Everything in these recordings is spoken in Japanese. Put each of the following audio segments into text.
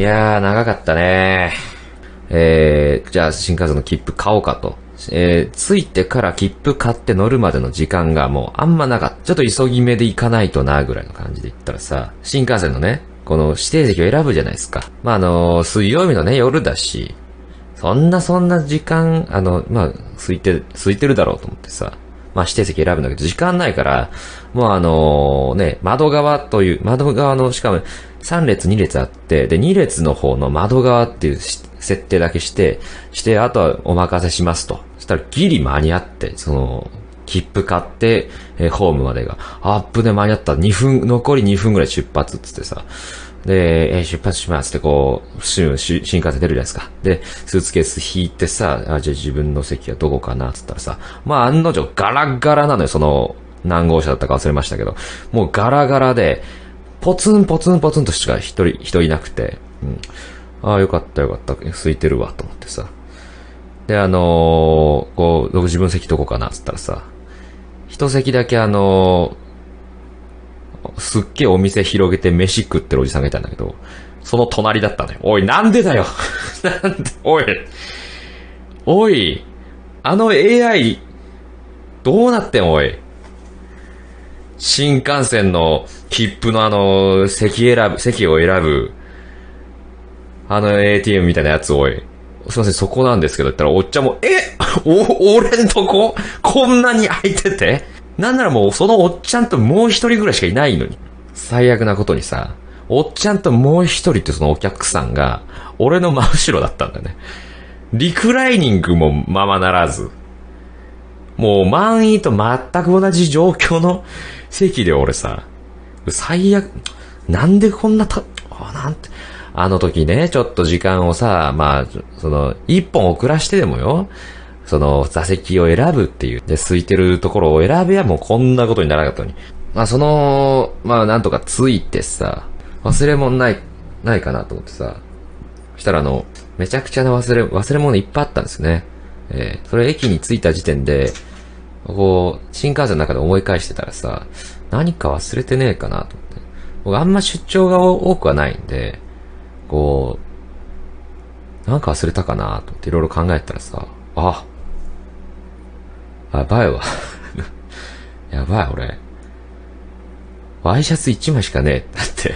いやー、長かったね。えー、じゃあ新幹線の切符買おうかと。えー、着いてから切符買って乗るまでの時間がもうあんまなかった。ちょっと急ぎ目で行かないとな、ぐらいの感じで行ったらさ、新幹線のね、この指定席を選ぶじゃないですか。まあ、あのー水曜日のね、夜だし、そんなそんな時間、あの、まあ、空いて、空いてるだろうと思ってさ、まあ指定席選ぶんだけど、時間ないから、もうあのね、窓側という、窓側の、しかも3列2列あって、で、2列の方の窓側っていう設定だけして、して、あとはお任せしますと。そしたらギリ間に合って、その、切符買って、えーホームまでが、アップで間に合った。2分、残り2分ぐらい出発っつってさ。で、えー出発しますってこう、新幹線出るじゃないですか。で、スーツケース引いてさ、あ、じゃあ自分の席はどこかなっつったらさ、まあ案の定ガラガラなのよ、その、何号車だったか忘れましたけど、もうガラガラで、ポツンポツンポツンとしか一人、人いなくて、うん。ああ、よかったよかった、空いてるわ、と思ってさ。で、あのーこう、自分席どこかなっつったらさ、一席だけあのーすっげえお店広げて飯食ってるおじさんがいたんだけど、その隣だったのよ。おい、なんでだよ なんで、おい、おい、あの AI、どうなってん、おい。新幹線の切符のあの、席選ぶ、席を選ぶ、あの ATM みたいなやつ、おい。すいません、そこなんですけど、言ったら、おっちゃんも、え お、俺んとこ？こんなに空いてて？なんならもう、そのおっちゃんともう一人ぐらいしかいないのに。最悪なことにさ、おっちゃんともう一人ってそのお客さんが、俺の真後ろだったんだね。リクライニングもままならず。もう満員と全く同じ状況の席で俺さ、最悪、なんでこんなた、なんて、あの時ね、ちょっと時間をさ、まあ、その、一本遅らしてでもよ、その、座席を選ぶっていう、で、空いてるところを選べばもうこんなことにならなかったのに。まあ、その、まあ、なんとかついてさ、忘れ物ない、ないかなと思ってさ、そしたらあの、めちゃくちゃな忘れ、忘れ物いっぱいあったんですよね。えーそれ駅に着いた時点で、こう、新幹線の中で思い返してたらさ、何か忘れてねえかなと思って。僕あんま出張が多くはないんで、こう、なんか忘れたかなと思っていろいろ考えたらさ、あ、やばいわ。やばい、俺。ワイシャツ1枚しかねえ。だって。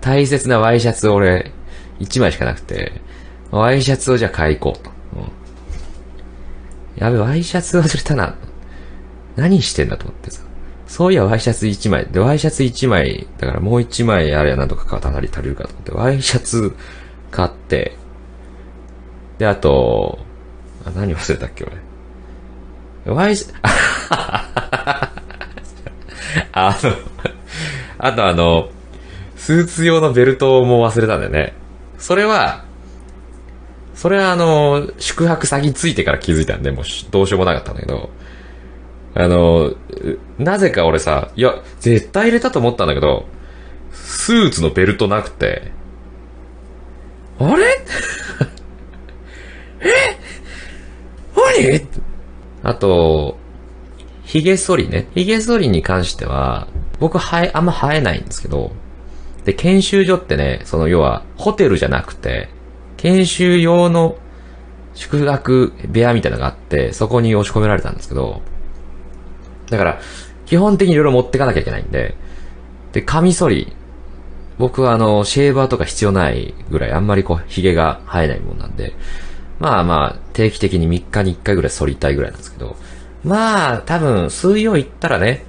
大切なワイシャツ俺、1枚しかなくて、ワイシャツをじゃあ買い行こうと。うん、やべ、ワイシャツ忘れたな。何してんだと思ってさ。そういや、ワイシャツ1枚。で、ワイシャツ1枚、だからもう1枚あれやなんとか足り足りるかと思って、ワイシャツ買って、で、あと、あ何忘れたっけ、俺。ワイシ、あの、あとあの、スーツ用のベルトも忘れたんだよね。それは、それはあの、宿泊先ついてから気づいたんで、もうどうしようもなかったんだけど、あの、なぜか俺さ、いや、絶対入れたと思ったんだけど、スーツのベルトなくて、あれ？え？何あと、髭剃りね。髭剃りに関しては、僕はえ、あんま生えないんですけど、で、研修所ってね、その要は、ホテルじゃなくて、研修用の宿泊部屋みたいなのがあって、そこに押し込められたんですけど、だから、基本的にいろいろ持ってかなきゃいけないんで、で、カミソリ、僕はあの、シェーバーとか必要ないぐらい、あんまりこう、髭が生えないもんなんで、まあまあ、定期的に3日に1回ぐらい剃りたいぐらいなんですけど、まあ、多分、水曜行ったらね、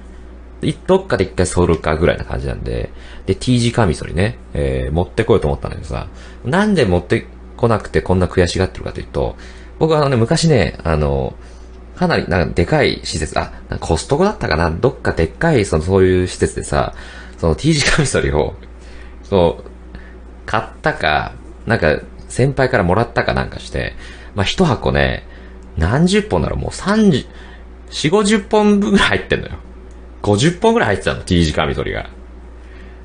どっかで一回剃るかぐらいな感じなんで、で、T 字カミソリね、えー、持ってこようと思ったんだけどさ、なんで持ってこなくてこんな悔しがってるかというと、僕はあのね、昔ね、あの、かなり、なんか、でかい施設、あ、コストコだったかなどっかでっかい、その、そういう施設でさ、その T 字カミソリを、そう、買ったか、なんか、先輩からもらったかなんかして、まあ、一箱ね、何十本だろう、もう30、4、50本ぐらい入ってんのよ。50本ぐらい入ってたの、T 字カミソリが。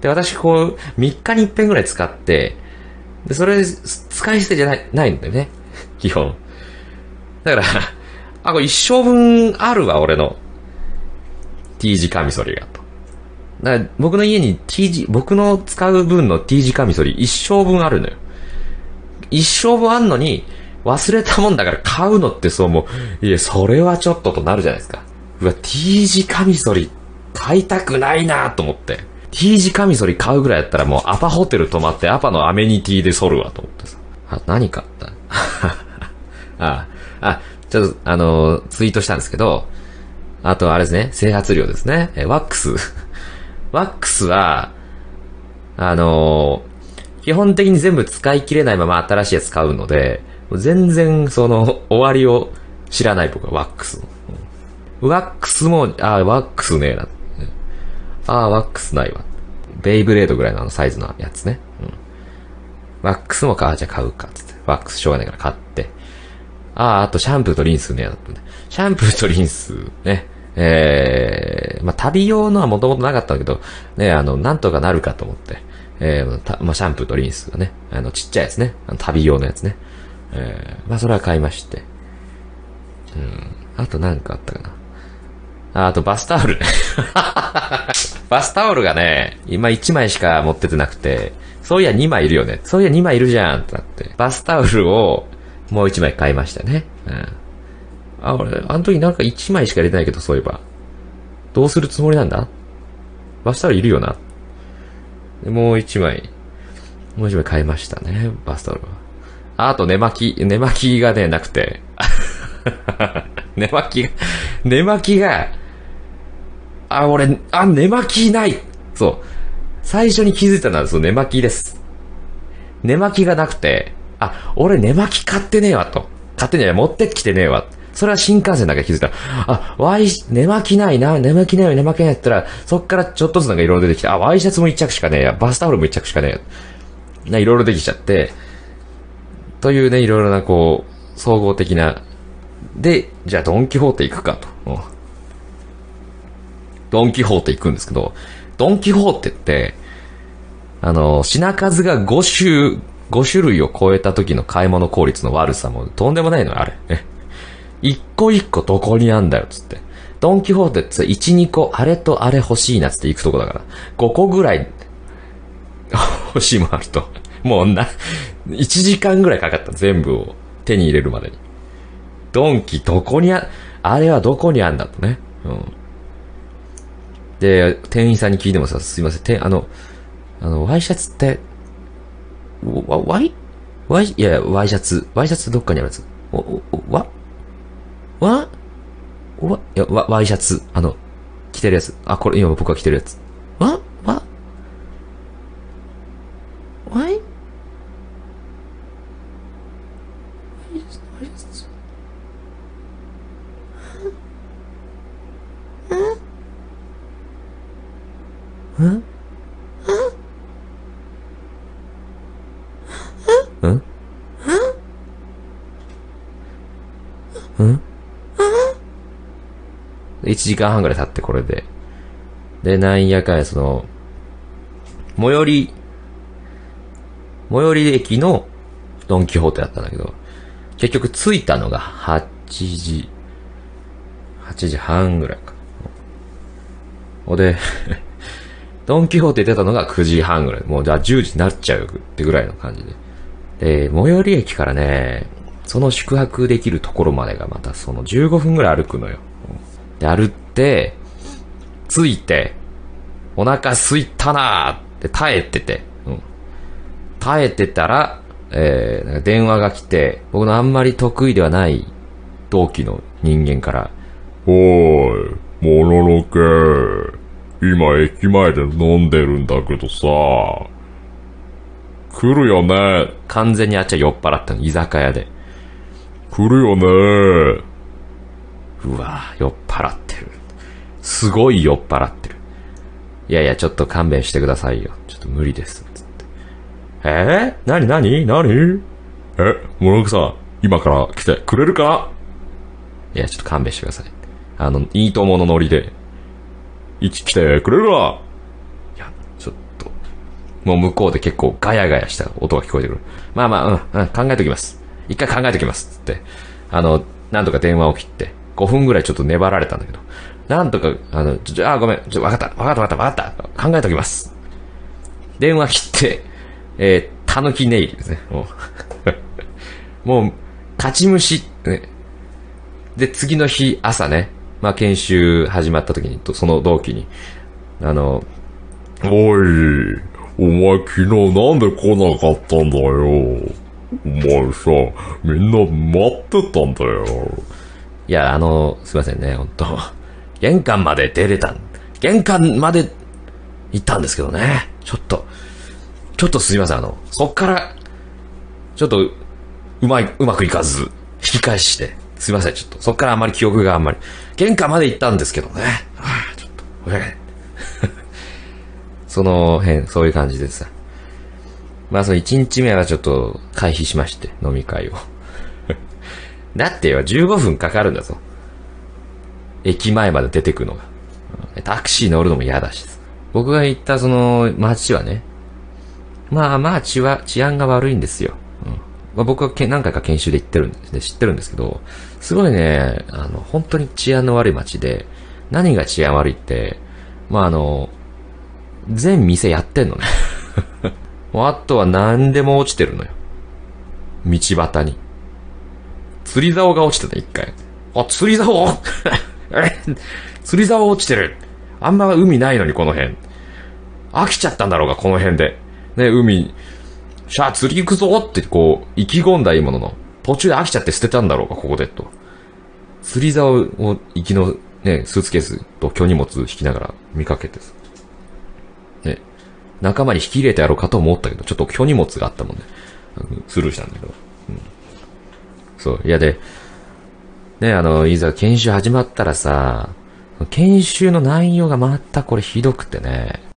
で、私こう、3日に1遍ぐらい使って、で、それ、使い捨てじゃない、ないんだよね。基本。だから、あ、これ一生分あるわ、俺の。T 字カミソリが、と。だから僕の家に T 字、僕の使う分の T 字カミソリ一生分あるのよ。一生分あんのに、忘れたもんだから買うのってそうもう、いや、それはちょっととなるじゃないですか。うわ、T 字カミソリ買いたくないなと思って。T 字カミソリ買うぐらいやったらもうアパホテル泊まってアパのアメニティで剃るわと思ってさ。あ、何買った？あ、あ、ちょっと、あのーツイートしたんですけど、あとあれですね、整髪料ですね。え、ワックス。ワックスは、あのー基本的に全部使い切れないまま新しいやつ買うので、全然その終わりを知らない僕はワックス。ワックスも、あ、ワックスねえな。あ、ワックスないわ。ベイブレードぐらいのあのサイズのやつね。うん。ワックスもか、じゃあ買うか、つって。ワックスしょうがないから買って。あ、ああとシャンプーとリンスねえな。シャンプーとリンスね。えー、まあ、旅用のはもともとなかったんだけど、ね、あの、なんとかなるかと思って。えー、たまあ、シャンプーとリンスがね、あの、ちっちゃいやつね。あの旅用のやつね。えー、まあ、それは買いまして。うん。あと何かあったかな。あ、あとバスタオルね。バスタオルがね、今1枚しか持っててなくて、そういや2枚いるよね。そういや2枚いるじゃんってなって。バスタオルをもう1枚買いましたね。うん。あ、俺、あの時なんか1枚しか入れてないけど、そういえば。どうするつもりなんだ？バスタオルいるよな。でもう1枚、もう1枚買いましたね、バスタオルは。ああと寝巻き、寝巻きがね、なくて。寝巻きが、寝巻きが、あ、俺、あ、寝巻きないそう。最初に気づいたのは、そう、寝巻きです。寝巻きがなくて、あ、俺寝巻き買ってねえわ、と。買ってねえわ、持ってきてねえわ。それは新幹線だけ気づいた、あ、ワイ、寝巻きないな、寝巻きないよ、寝巻きないやったら、そっからちょっとずつなんかいろいろ出てきて、あ、ワイシャツも一着しかねえや、バスタオルも一着しかねえや。ないろいろできちゃって、というね、いろいろな、こう、総合的な。で、じゃあドンキホーテ行くかと。うんドンキホーテ行くんですけど、ドンキホーテって、あの、品数が5種、5種類を超えた時の買い物効率の悪さもとんでもないのよ、あれ。ね一個一個どこにあんだよ、つって。ドンキホーテって1、2個、あれとあれ欲しいなつって行くとこだから。5個ぐらい 欲しいもあると。もうな、1時間ぐらいかかった。全部を手に入れるまでに。ドンキどこにあ、あれはどこにあんだとね。うん。で、店員さんに聞いてもさ、すいません、てあの、あの、ワイシャツって、わ、ワイワイ、いや、ワイシャツ。ワイシャツどっかにあるやつ。お、わ？わや、わ、ワイシャツ。あの、着てるやつ。あ、これ、今僕が着てるやつ。わわワイうんうん1時間半ぐらい経ってこれで。で、なんやかんやその、最寄り、最寄り駅のドンキホーテだったんだけど、結局着いたのが8時、8時半ぐらいか。ほで、ドンキホーテ出たのが9時半ぐらい。もうじゃあ10時になっちゃうってぐらいの感じで。で、最寄り駅からね、その宿泊できるところまでがまたその15分ぐらい歩くのよ。で、歩って、着いて、お腹空いたなーって耐えてて、うん。耐えてたら、えー、なんか電話が来て、僕のあんまり得意ではない同期の人間から、おーい、もののけ。今駅前で飲んでるんだけどさ。来るよね。完全にあっちは酔っ払ったの、居酒屋で。来るよね。うわぁ、酔っ払ってる。すごい酔っ払ってる。いやいや、ちょっと勘弁してくださいよ。ちょっと無理です。つって。えー、なになになにえ、もののけさん、今から来てくれるか？いや、ちょっと勘弁してください。あの、いいとものノリで。一来てくれるか？いや、ちょっと。もう向こうで結構ガヤガヤした音が聞こえてくる。まあまあ、うん、うん、考えときます。一回考えときます。つって。あの、なんとか電話を切って。5分ぐらいちょっと粘られたんだけど、なんとか、あの、ちょ、あ、ごめん、ちょ、わかった、わかった、わかった、わかった、考えときます。電話切って、えー、たぬきネイルですね。もう、もう、勝ち虫、ね。で、次の日、朝ね、まあ、研修始まった時に、とその同期に、あの、おい、お前昨日なんで来なかったんだよ。お前さ、みんな待ってたんだよ。いや、あの、すいませんね、本当 玄関まで出れたん。玄関まで行ったんですけどね。ちょっと、ちょっとすいません、あの、そっから、ちょっと、うまい、うまくいかず、引き返して、すいません、ちょっと、そっからあんまり記憶があんまり、玄関まで行ったんですけどね。はあ、ちょっと、ええ その辺、そういう感じでさ。まあ、その1日目はちょっと回避しまして、飲み会を。だってよ、15分かかるんだぞ。駅前まで出てくのが。うんタクシー乗るのも嫌だし。僕が行ったその街はね、まあまあ治は治安が悪いんですよ。うんまあ、僕はけ何回か研修で行ってるんで知ってるんですけど、すごいね、あの、本当に治安の悪い街で、何が治安悪いって、まああの、全店やってんのね。もうあとは何でも落ちてるのよ。道端に。釣り竿が落ちてた、一回。あ、釣り竿？釣り竿落ちてる。あんま海ないのに、この辺。飽きちゃったんだろうが、この辺で。ね、海、しゃあ、釣り行くぞって、こう、意気込んだいいものの、途中で飽きちゃって捨てたんだろうが、ここで、と。釣り竿を、行きの、ね、スーツケースと巨荷物引きながら見かけてさ。ね、仲間に引き入れてやろうかと思ったけど、ちょっと巨荷物があったもんね。スルーしたんだけど。うん、そう。いやで、ね、あの、いざ研修始まったらさ、研修の内容がまたこれひどくてね。